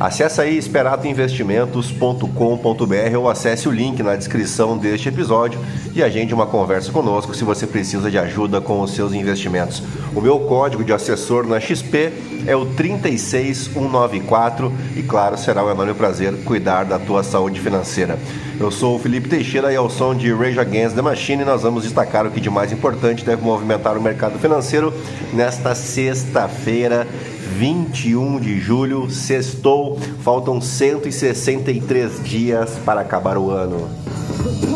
Acesse aí esperatoinvestimentos.com.br ou acesse o link na descrição deste episódio e agende uma conversa conosco se você precisa de ajuda com os seus investimentos. O meu código de assessor na XP é o 36194 e claro, será um enorme prazer cuidar da tua saúde financeira. Eu sou o Felipe Teixeira e ao som de Rage Against the Machine nós vamos destacar o que de mais importante deve movimentar o mercado financeiro nesta sexta-feira 21 de julho, sextou, faltam 163 dias para acabar o ano. Muito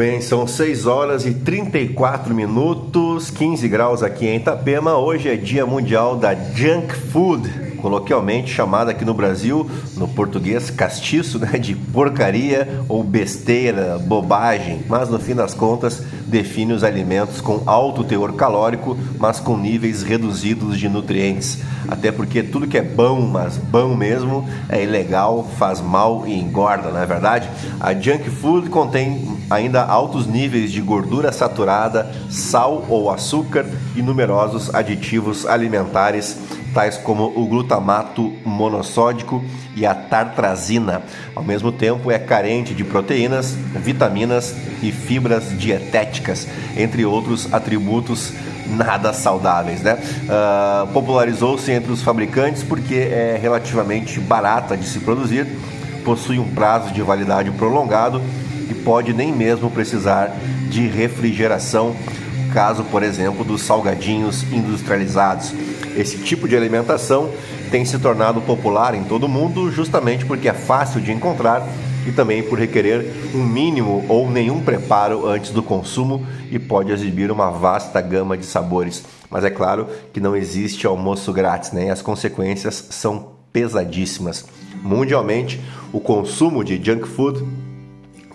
bem, são 6 horas e 34 minutos, 15 graus aqui em Itapema. Hoje é Dia Mundial da Junk Food coloquialmente chamada aqui no Brasil, no português castiço, né, de porcaria ou besteira, bobagem, mas no fim das contas define os alimentos com alto teor calórico, mas com níveis reduzidos de nutrientes. Até porque tudo que é bom, mas bom mesmo, é ilegal, faz mal e engorda, não é verdade? A junk food contém ainda altos níveis de gordura saturada, sal ou açúcar e numerosos aditivos alimentares tais como o glutamato monossódico e a tartrazina. Ao mesmo tempo, é carente de proteínas, vitaminas e fibras dietéticas, entre outros atributos nada saudáveis. Né? Uh, Popularizou-se entre os fabricantes porque é relativamente barata de se produzir, possui um prazo de validade prolongado e pode nem mesmo precisar de refrigeração, caso, por exemplo, dos salgadinhos industrializados. Esse tipo de alimentação tem se tornado popular em todo o mundo justamente porque é fácil de encontrar e também por requerer um mínimo ou nenhum preparo antes do consumo e pode exibir uma vasta gama de sabores. Mas é claro que não existe almoço grátis, né? E as consequências são pesadíssimas. Mundialmente, o consumo de junk food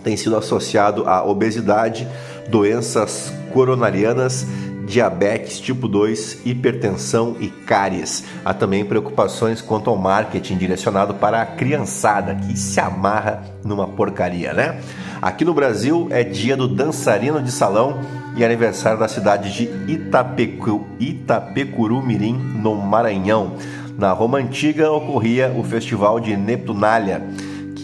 tem sido associado à obesidade, doenças coronarianas diabetes tipo 2, hipertensão e cáries. Há também preocupações quanto ao marketing direcionado para a criançada que se amarra numa porcaria, né? Aqui no Brasil é dia do dançarino de salão e aniversário da cidade de Itapecu, Itapecuru-Mirim, no Maranhão. Na Roma Antiga ocorria o festival de Neptunália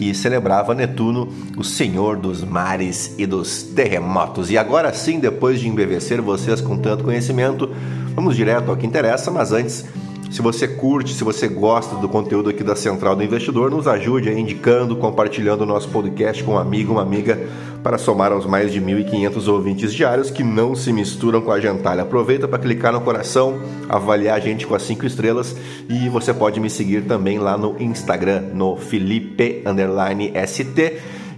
que celebrava Netuno, o senhor dos mares e dos terremotos. E agora sim, depois de embevecer vocês com tanto conhecimento, vamos direto ao que interessa, mas antes se você curte, se você gosta do conteúdo aqui da Central do Investidor, nos ajude aí indicando, compartilhando o nosso podcast com um amigo, uma amiga, para somar aos mais de 1.500 ouvintes diários que não se misturam com a gentalha. Aproveita para clicar no coração, avaliar a gente com as 5 estrelas e você pode me seguir também lá no Instagram, no Felipe_ST.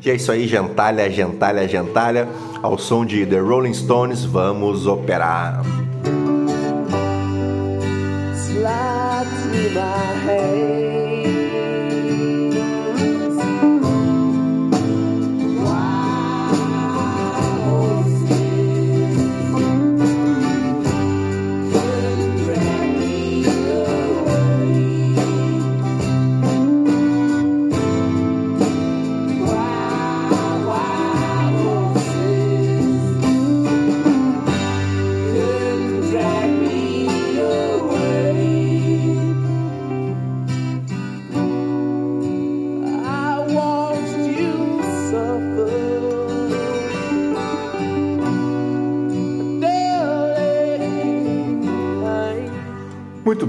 E é isso aí, gentalha, gentalha, gentalha. Ao som de The Rolling Stones, vamos operar. My hands.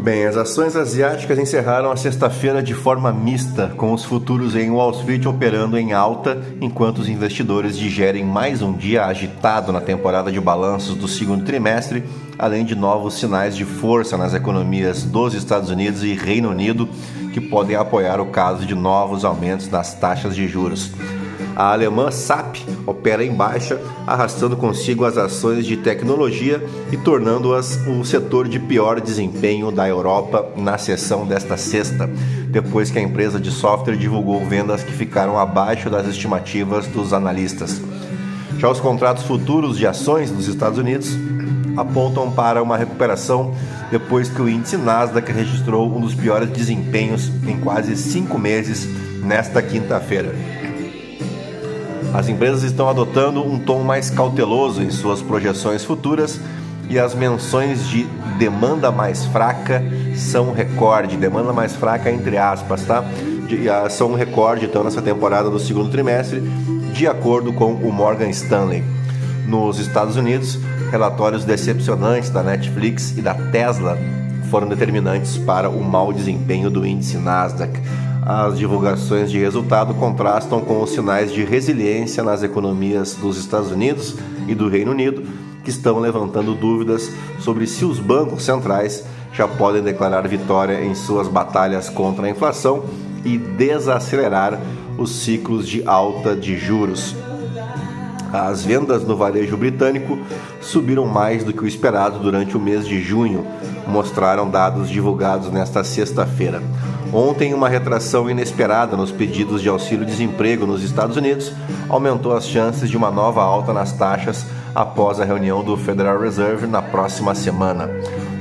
Bem, as ações asiáticas encerraram a sexta-feira de forma mista, com os futuros em Wall Street operando em alta, enquanto os investidores digerem mais um dia agitado na temporada de balanços do segundo trimestre, além de novos sinais de força nas economias dos Estados Unidos e Reino Unido, que podem apoiar o caso de novos aumentos nas taxas de juros. A alemã SAP opera em baixa, arrastando consigo as ações de tecnologia e tornando-as o setor de pior desempenho da Europa na sessão desta sexta, depois que a empresa de software divulgou vendas que ficaram abaixo das estimativas dos analistas. Já os contratos futuros de ações dos Estados Unidos apontam para uma recuperação depois que o índice Nasdaq registrou um dos piores desempenhos em quase cinco meses nesta quinta-feira. As empresas estão adotando um tom mais cauteloso em suas projeções futuras e as menções de demanda mais fraca são recorde, demanda mais fraca entre aspas, tá? De, uh, são um recorde então nessa temporada do segundo trimestre, de acordo com o Morgan Stanley. Nos Estados Unidos, relatórios decepcionantes da Netflix e da Tesla foram determinantes para o mau desempenho do índice Nasdaq. As divulgações de resultado contrastam com os sinais de resiliência nas economias dos Estados Unidos e do Reino Unido, que estão levantando dúvidas sobre se os bancos centrais já podem declarar vitória em suas batalhas contra a inflação e desacelerar os ciclos de alta de juros. As vendas no varejo britânico subiram mais do que o esperado durante o mês de junho, mostraram dados divulgados nesta sexta-feira. Ontem, uma retração inesperada nos pedidos de auxílio-desemprego nos Estados Unidos aumentou as chances de uma nova alta nas taxas após a reunião do Federal Reserve na próxima semana.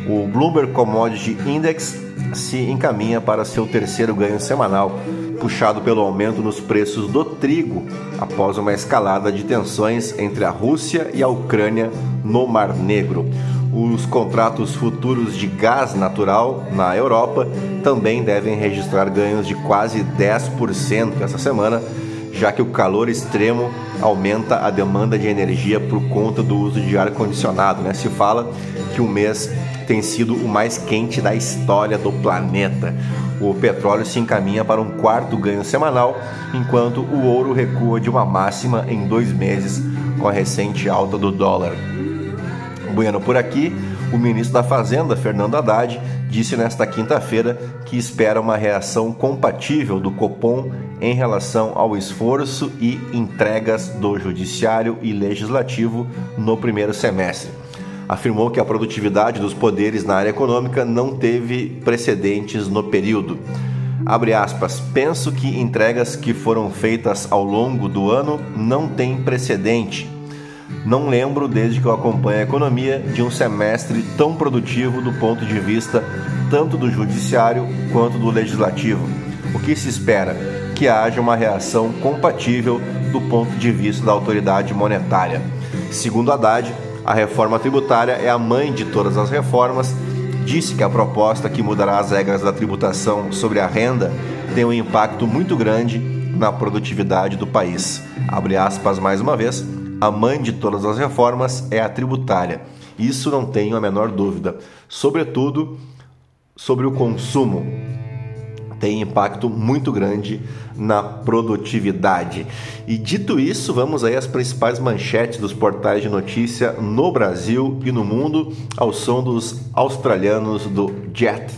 O Bloomberg Commodity Index se encaminha para seu terceiro ganho semanal, puxado pelo aumento nos preços do trigo após uma escalada de tensões entre a Rússia e a Ucrânia no Mar Negro. Os contratos futuros de gás natural na Europa também devem registrar ganhos de quase 10% essa semana, já que o calor extremo aumenta a demanda de energia por conta do uso de ar condicionado. Né? Se fala que o mês tem sido o mais quente da história do planeta. O petróleo se encaminha para um quarto ganho semanal, enquanto o ouro recua de uma máxima em dois meses com a recente alta do dólar. Bueno por aqui, o ministro da Fazenda, Fernando Haddad, disse nesta quinta-feira que espera uma reação compatível do Copom em relação ao esforço e entregas do Judiciário e Legislativo no primeiro semestre. Afirmou que a produtividade dos poderes na área econômica não teve precedentes no período. Aspas, penso que entregas que foram feitas ao longo do ano não têm precedente não lembro, desde que eu acompanho a economia, de um semestre tão produtivo do ponto de vista tanto do judiciário quanto do legislativo. O que se espera? Que haja uma reação compatível do ponto de vista da autoridade monetária. Segundo Haddad, a reforma tributária é a mãe de todas as reformas. Disse que a proposta que mudará as regras da tributação sobre a renda tem um impacto muito grande na produtividade do país. Abre aspas mais uma vez a mãe de todas as reformas é a tributária. Isso não tenho a menor dúvida. Sobretudo sobre o consumo. Tem impacto muito grande na produtividade. E dito isso, vamos aí às principais manchetes dos portais de notícia no Brasil e no mundo, ao som dos australianos do Jet.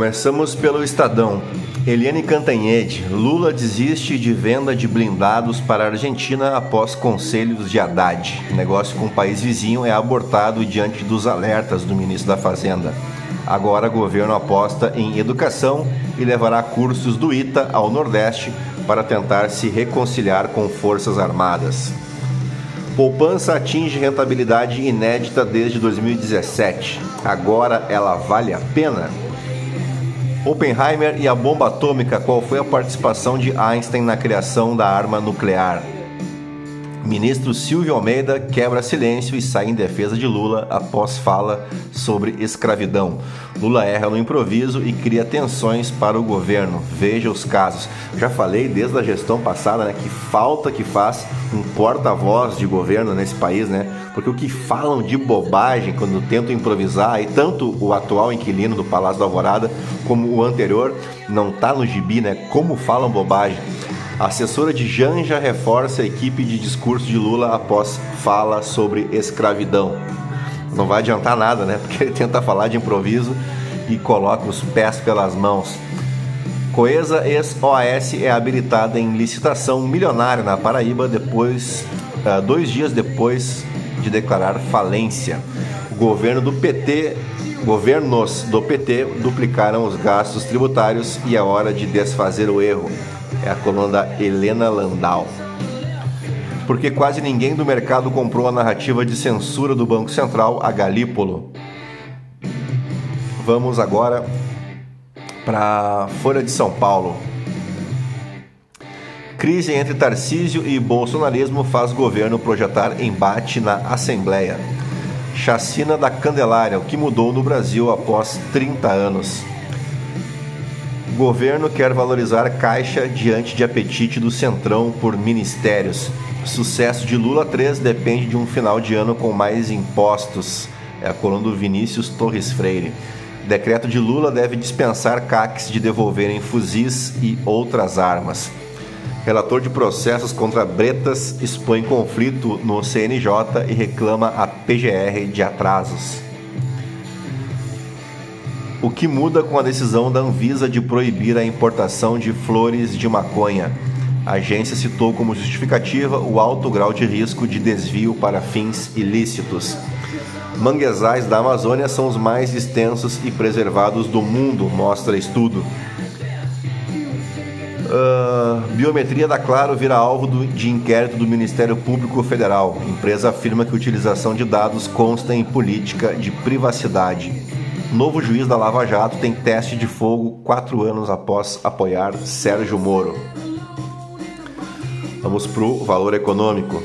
Começamos pelo Estadão. Eliane Cantanhede, Lula desiste de venda de blindados para a Argentina após conselhos de Haddad. Negócio com o país vizinho é abortado diante dos alertas do ministro da Fazenda. Agora, governo aposta em educação e levará cursos do ITA ao Nordeste para tentar se reconciliar com Forças Armadas. Poupança atinge rentabilidade inédita desde 2017. Agora ela vale a pena? Oppenheimer e a bomba atômica, qual foi a participação de Einstein na criação da arma nuclear? Ministro Silvio Almeida quebra silêncio e sai em defesa de Lula após fala sobre escravidão. Lula erra no improviso e cria tensões para o governo. Veja os casos. Já falei desde a gestão passada né, que falta que faz um porta-voz de governo nesse país, né? Porque o que falam de bobagem quando tentam improvisar, e tanto o atual inquilino do Palácio da Alvorada como o anterior, não tá no gibi, né? Como falam bobagem. A assessora de Janja reforça a equipe de discurso de Lula após fala sobre escravidão. Não vai adiantar nada, né? Porque ele tenta falar de improviso e coloca os pés pelas mãos. Coesa ex-OAS é habilitada em licitação milionária na Paraíba depois, uh, dois dias depois de declarar falência. O governo do PT, governos do PT duplicaram os gastos tributários e é hora de desfazer o erro é a coluna da Helena Landau. Porque quase ninguém do mercado comprou a narrativa de censura do Banco Central a Galípolo. Vamos agora para Folha de São Paulo. Crise entre Tarcísio e bolsonarismo faz governo projetar embate na Assembleia. Chacina da Candelária, o que mudou no Brasil após 30 anos. Governo quer valorizar Caixa diante de apetite do Centrão por ministérios. Sucesso de Lula 3 depende de um final de ano com mais impostos. É a coluna do Vinícius Torres Freire. Decreto de Lula deve dispensar CACs de devolverem fuzis e outras armas. Relator de processos contra Bretas expõe conflito no CNJ e reclama a PGR de atrasos. O que muda com a decisão da Anvisa de proibir a importação de flores de maconha? A agência citou como justificativa o alto grau de risco de desvio para fins ilícitos. Manguezais da Amazônia são os mais extensos e preservados do mundo, mostra estudo. Uh, biometria da Claro vira alvo do, de inquérito do Ministério Público Federal. A empresa afirma que a utilização de dados consta em política de privacidade. Novo juiz da Lava Jato tem teste de fogo quatro anos após apoiar Sérgio Moro. Vamos para o valor econômico.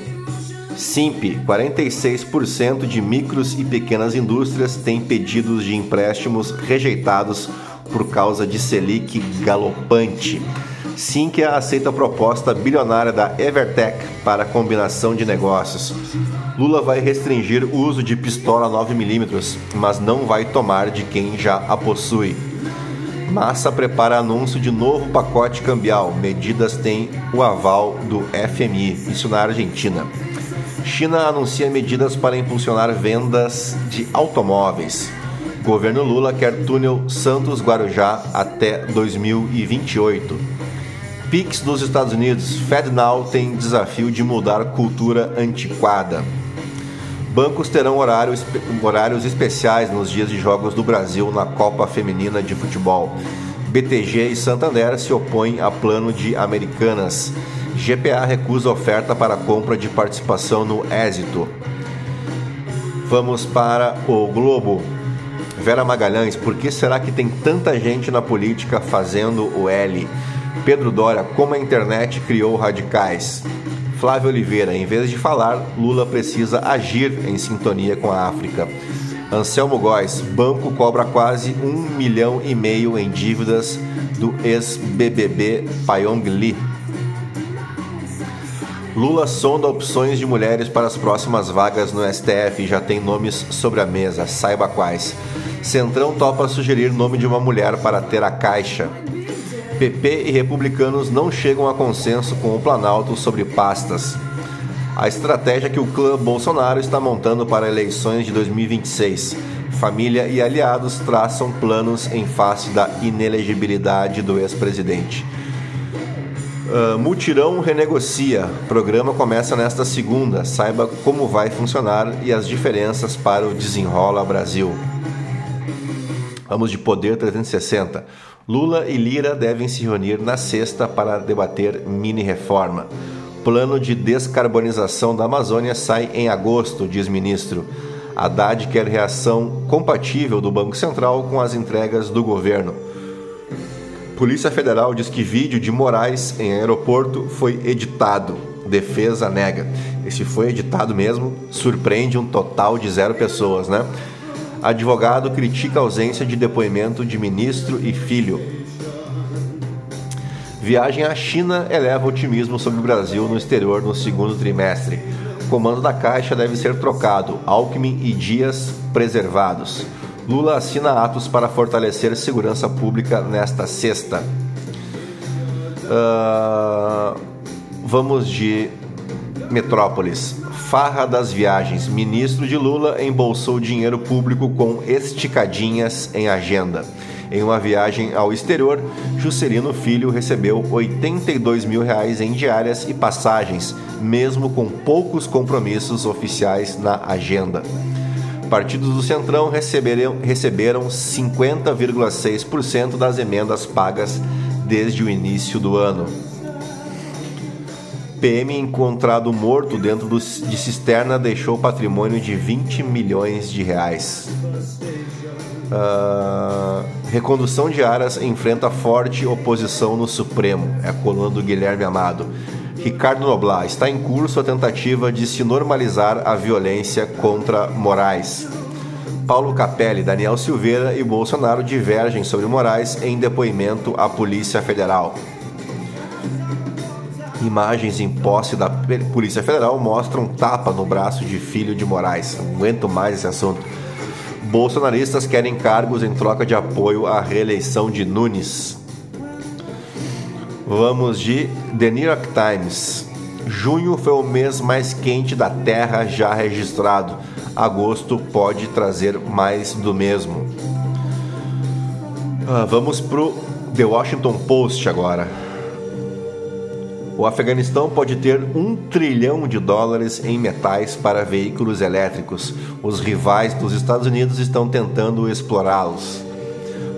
Simp, 46% de micros e pequenas indústrias têm pedidos de empréstimos rejeitados por causa de Selic galopante. Sinqia aceita a proposta bilionária da Evertech para combinação de negócios. Lula vai restringir o uso de pistola 9mm, mas não vai tomar de quem já a possui. Massa prepara anúncio de novo pacote cambial. Medidas têm o aval do FMI, isso na Argentina. China anuncia medidas para impulsionar vendas de automóveis. Governo Lula quer túnel Santos-Guarujá até 2028. PIX dos Estados Unidos, FedNow tem desafio de mudar cultura antiquada. Bancos terão horários, horários especiais nos dias de jogos do Brasil na Copa Feminina de Futebol. BTG e Santander se opõem a plano de Americanas. GPA recusa oferta para compra de participação no Êxito. Vamos para o Globo. Vera Magalhães, por que será que tem tanta gente na política fazendo o L? Pedro Dória, como a internet criou radicais. Flávio Oliveira, em vez de falar, Lula precisa agir em sintonia com a África. Anselmo Góes, banco cobra quase um milhão e meio em dívidas do ex-BBB Pyong Lee. Lula sonda opções de mulheres para as próximas vagas no STF e já tem nomes sobre a mesa, saiba quais. Centrão topa sugerir nome de uma mulher para ter a caixa. PP e republicanos não chegam a consenso com o Planalto sobre pastas. A estratégia que o clã Bolsonaro está montando para eleições de 2026. Família e aliados traçam planos em face da inelegibilidade do ex-presidente. Uh, Mutirão renegocia. Programa começa nesta segunda. Saiba como vai funcionar e as diferenças para o Desenrola Brasil. Vamos de Poder 360. Lula e Lira devem se reunir na sexta para debater mini-reforma. Plano de descarbonização da Amazônia sai em agosto, diz ministro. Haddad quer reação compatível do Banco Central com as entregas do governo. Polícia Federal diz que vídeo de Moraes em aeroporto foi editado. Defesa nega. Esse foi editado mesmo, surpreende um total de zero pessoas, né? Advogado critica a ausência de depoimento de ministro e filho. Viagem à China eleva otimismo sobre o Brasil no exterior no segundo trimestre. comando da Caixa deve ser trocado. Alckmin e Dias preservados. Lula assina atos para fortalecer segurança pública nesta sexta. Uh, vamos de Metrópolis. Farra das viagens. Ministro de Lula embolsou dinheiro público com esticadinhas em agenda. Em uma viagem ao exterior, Juscelino Filho recebeu 82 mil reais em diárias e passagens, mesmo com poucos compromissos oficiais na agenda. Partidos do Centrão receberam, receberam 50,6% das emendas pagas desde o início do ano. PM encontrado morto dentro de cisterna deixou patrimônio de 20 milhões de reais. Uh, recondução de Aras enfrenta forte oposição no Supremo. É a coluna do Guilherme Amado. Ricardo Noblar, está em curso a tentativa de se normalizar a violência contra Moraes. Paulo Capelli, Daniel Silveira e Bolsonaro divergem sobre Moraes em depoimento à Polícia Federal. Imagens em posse da Polícia Federal mostram tapa no braço de filho de Moraes. Não aguento mais esse assunto. Bolsonaristas querem cargos em troca de apoio à reeleição de Nunes. Vamos de The New York Times. Junho foi o mês mais quente da Terra já registrado. Agosto pode trazer mais do mesmo. Ah, vamos pro The Washington Post agora. O Afeganistão pode ter um trilhão de dólares em metais para veículos elétricos. Os rivais dos Estados Unidos estão tentando explorá-los.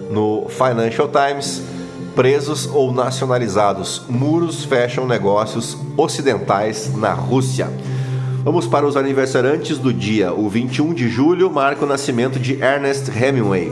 No Financial Times, presos ou nacionalizados. Muros fecham negócios ocidentais na Rússia. Vamos para os aniversariantes do dia. O 21 de julho marca o nascimento de Ernest Hemingway,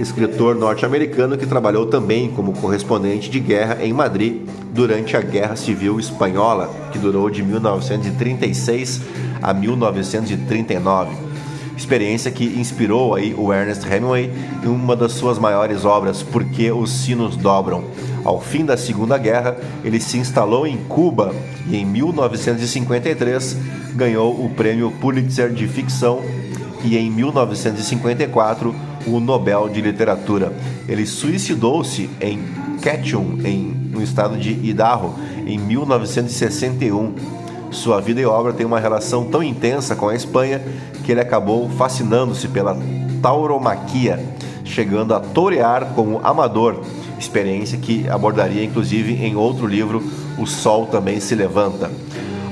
escritor norte-americano que trabalhou também como correspondente de guerra em Madrid durante a Guerra Civil Espanhola, que durou de 1936 a 1939 experiência que inspirou aí o Ernest Hemingway em uma das suas maiores obras, Porque os Sinos Dobram. Ao fim da Segunda Guerra, ele se instalou em Cuba e em 1953 ganhou o prêmio Pulitzer de ficção e em 1954 o Nobel de Literatura. Ele suicidou-se em Ketchum, em, no estado de Idaho, em 1961 sua vida e obra têm uma relação tão intensa com a Espanha que ele acabou fascinando-se pela tauromaquia, chegando a torear como amador, experiência que abordaria inclusive em outro livro, O Sol Também Se Levanta.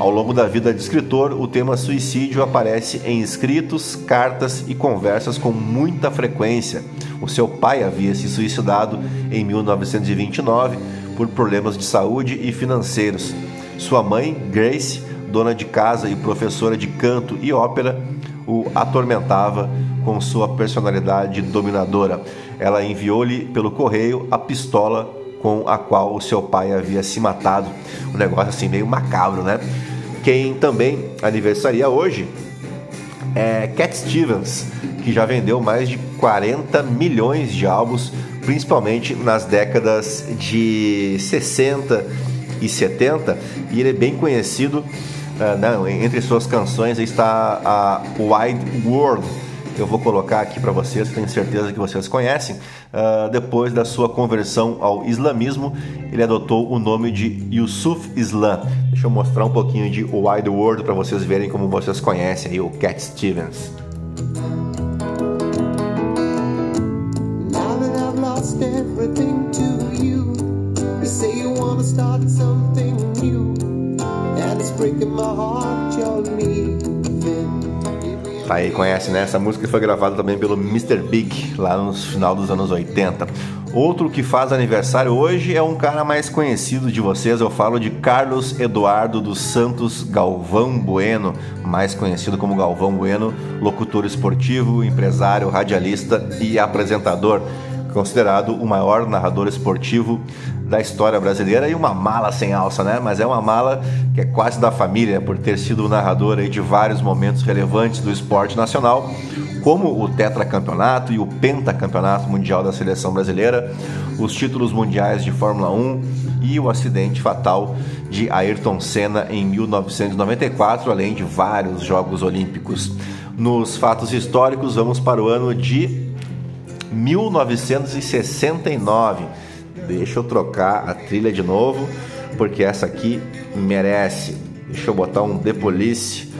Ao longo da vida de escritor, o tema suicídio aparece em escritos, cartas e conversas com muita frequência. O seu pai havia se suicidado em 1929 por problemas de saúde e financeiros. Sua mãe, Grace, dona de casa e professora de canto e ópera, o atormentava com sua personalidade dominadora. Ela enviou-lhe pelo correio a pistola com a qual o seu pai havia se matado. Um negócio assim meio macabro, né? Quem também aniversaria hoje é Cat Stevens, que já vendeu mais de 40 milhões de álbuns, principalmente nas décadas de 60 e 70, e ele é bem conhecido uh, não, entre suas canções está a Wide World, eu vou colocar aqui para vocês, tenho certeza que vocês conhecem. Uh, depois da sua conversão ao islamismo, ele adotou o nome de Yusuf Islam. Deixa eu mostrar um pouquinho de Wide World para vocês verem como vocês conhecem aí o Cat Stevens. Now that I've lost everything to you, you say you wanna start something. Tá aí, conhece, né? Essa música foi gravada também pelo Mr. Big, lá no final dos anos 80. Outro que faz aniversário hoje é um cara mais conhecido de vocês. Eu falo de Carlos Eduardo dos Santos Galvão Bueno, mais conhecido como Galvão Bueno, locutor esportivo, empresário, radialista e apresentador considerado o maior narrador esportivo da história brasileira e uma mala sem alça, né? Mas é uma mala que é quase da família, por ter sido o narrador aí de vários momentos relevantes do esporte nacional, como o tetracampeonato e o pentacampeonato mundial da seleção brasileira, os títulos mundiais de Fórmula 1 e o acidente fatal de Ayrton Senna em 1994, além de vários Jogos Olímpicos. Nos fatos históricos, vamos para o ano de 1969. Deixa eu trocar a trilha de novo, porque essa aqui merece. Deixa eu botar um The Police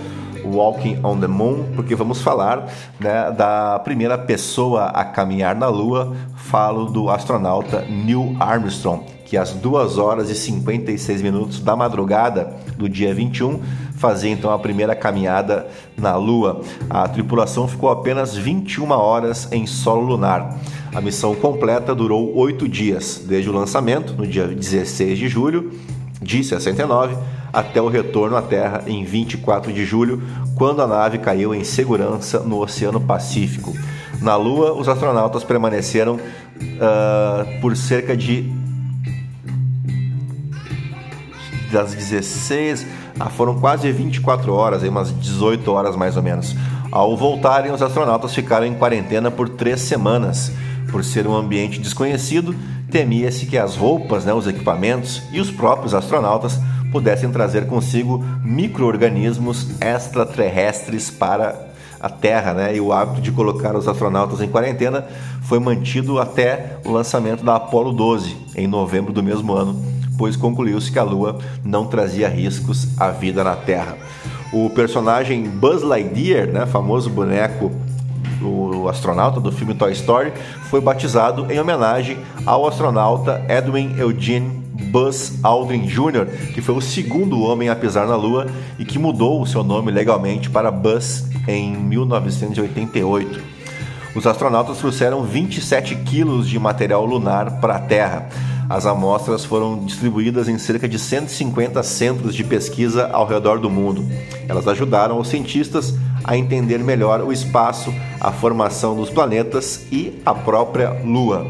Walking on the Moon, porque vamos falar né, da primeira pessoa a caminhar na Lua. Falo do astronauta Neil Armstrong, que às 2 horas e 56 minutos da madrugada do dia 21 fazia então a primeira caminhada na Lua. A tripulação ficou apenas 21 horas em solo lunar. A missão completa durou oito dias, desde o lançamento, no dia 16 de julho de 69, até o retorno à Terra em 24 de julho, quando a nave caiu em segurança no Oceano Pacífico. Na Lua, os astronautas permaneceram uh, por cerca de das 16 ah, foram quase 24 horas, aí umas 18 horas mais ou menos. Ao voltarem, os astronautas ficaram em quarentena por três semanas. Por ser um ambiente desconhecido, temia-se que as roupas, né, os equipamentos e os próprios astronautas pudessem trazer consigo micro-organismos extraterrestres para a Terra, né? E o hábito de colocar os astronautas em quarentena foi mantido até o lançamento da Apollo 12, em novembro do mesmo ano, pois concluiu-se que a Lua não trazia riscos à vida na Terra. O personagem Buzz Lightyear, né, famoso boneco o astronauta do filme Toy Story, foi batizado em homenagem ao astronauta Edwin Eugene Buzz Aldrin Jr., que foi o segundo homem a pisar na Lua e que mudou o seu nome legalmente para Buzz em 1988. Os astronautas trouxeram 27 quilos de material lunar para a Terra. As amostras foram distribuídas em cerca de 150 centros de pesquisa ao redor do mundo. Elas ajudaram os cientistas a entender melhor o espaço, a formação dos planetas e a própria Lua.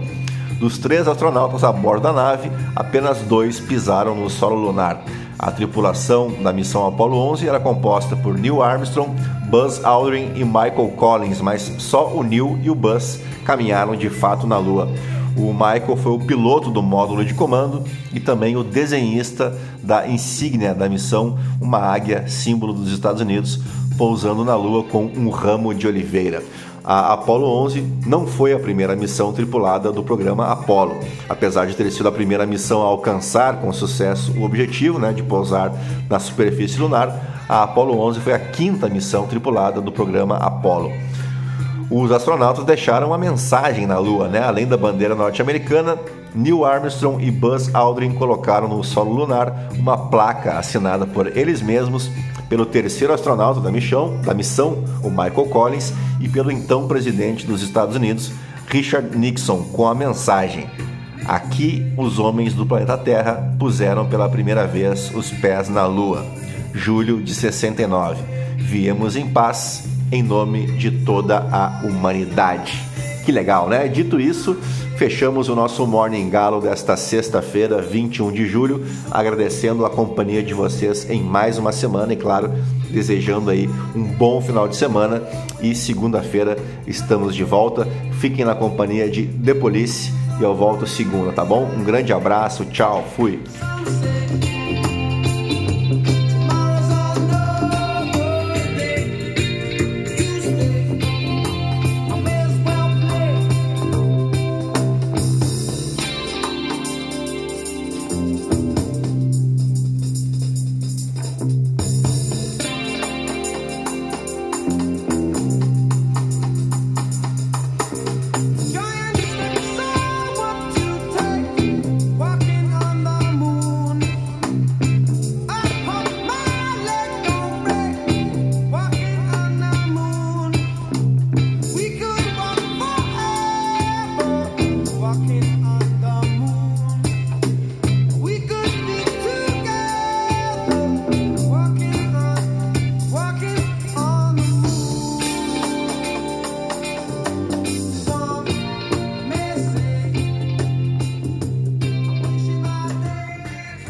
Dos três astronautas a bordo da nave, apenas dois pisaram no solo lunar. A tripulação da missão Apollo 11 era composta por Neil Armstrong, Buzz Aldrin e Michael Collins, mas só o Neil e o Buzz caminharam de fato na Lua. O Michael foi o piloto do módulo de comando e também o desenhista da insígnia da missão, uma águia, símbolo dos Estados Unidos, pousando na Lua com um ramo de oliveira. A Apollo 11 não foi a primeira missão tripulada do programa Apollo. Apesar de ter sido a primeira missão a alcançar com sucesso o objetivo né, de pousar na superfície lunar, a Apollo 11 foi a quinta missão tripulada do programa Apollo. Os astronautas deixaram uma mensagem na Lua, né? além da bandeira norte-americana. Neil Armstrong e Buzz Aldrin colocaram no solo lunar uma placa assinada por eles mesmos pelo terceiro astronauta da missão, da missão, o Michael Collins, e pelo então presidente dos Estados Unidos, Richard Nixon, com a mensagem: Aqui os homens do planeta Terra puseram pela primeira vez os pés na Lua. Julho de 69. Viemos em paz em nome de toda a humanidade. Que legal, né? Dito isso, fechamos o nosso Morning Galo desta sexta-feira, 21 de julho, agradecendo a companhia de vocês em mais uma semana e, claro, desejando aí um bom final de semana. E segunda-feira estamos de volta. Fiquem na companhia de The Police e eu volto segunda, tá bom? Um grande abraço, tchau, fui.